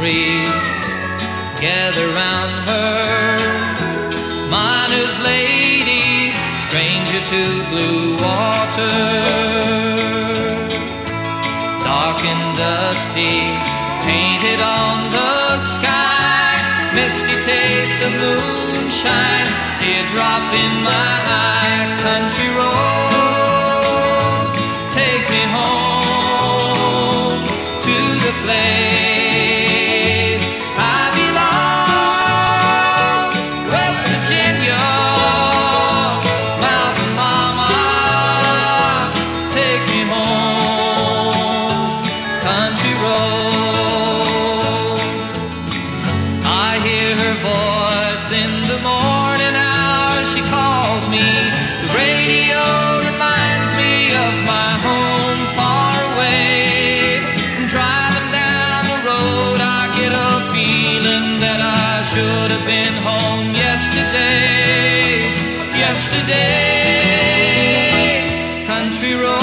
memories gather round her, miner's lady, stranger to blue water. Dark and dusty, painted on the sky, misty taste of moonshine, teardrop in my eye, country roads, take me home to the place me. The radio reminds me of my home far away. And driving down the road, I get a feeling that I should have been home yesterday. Yesterday. Country roads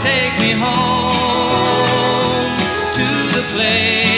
take me home to the place.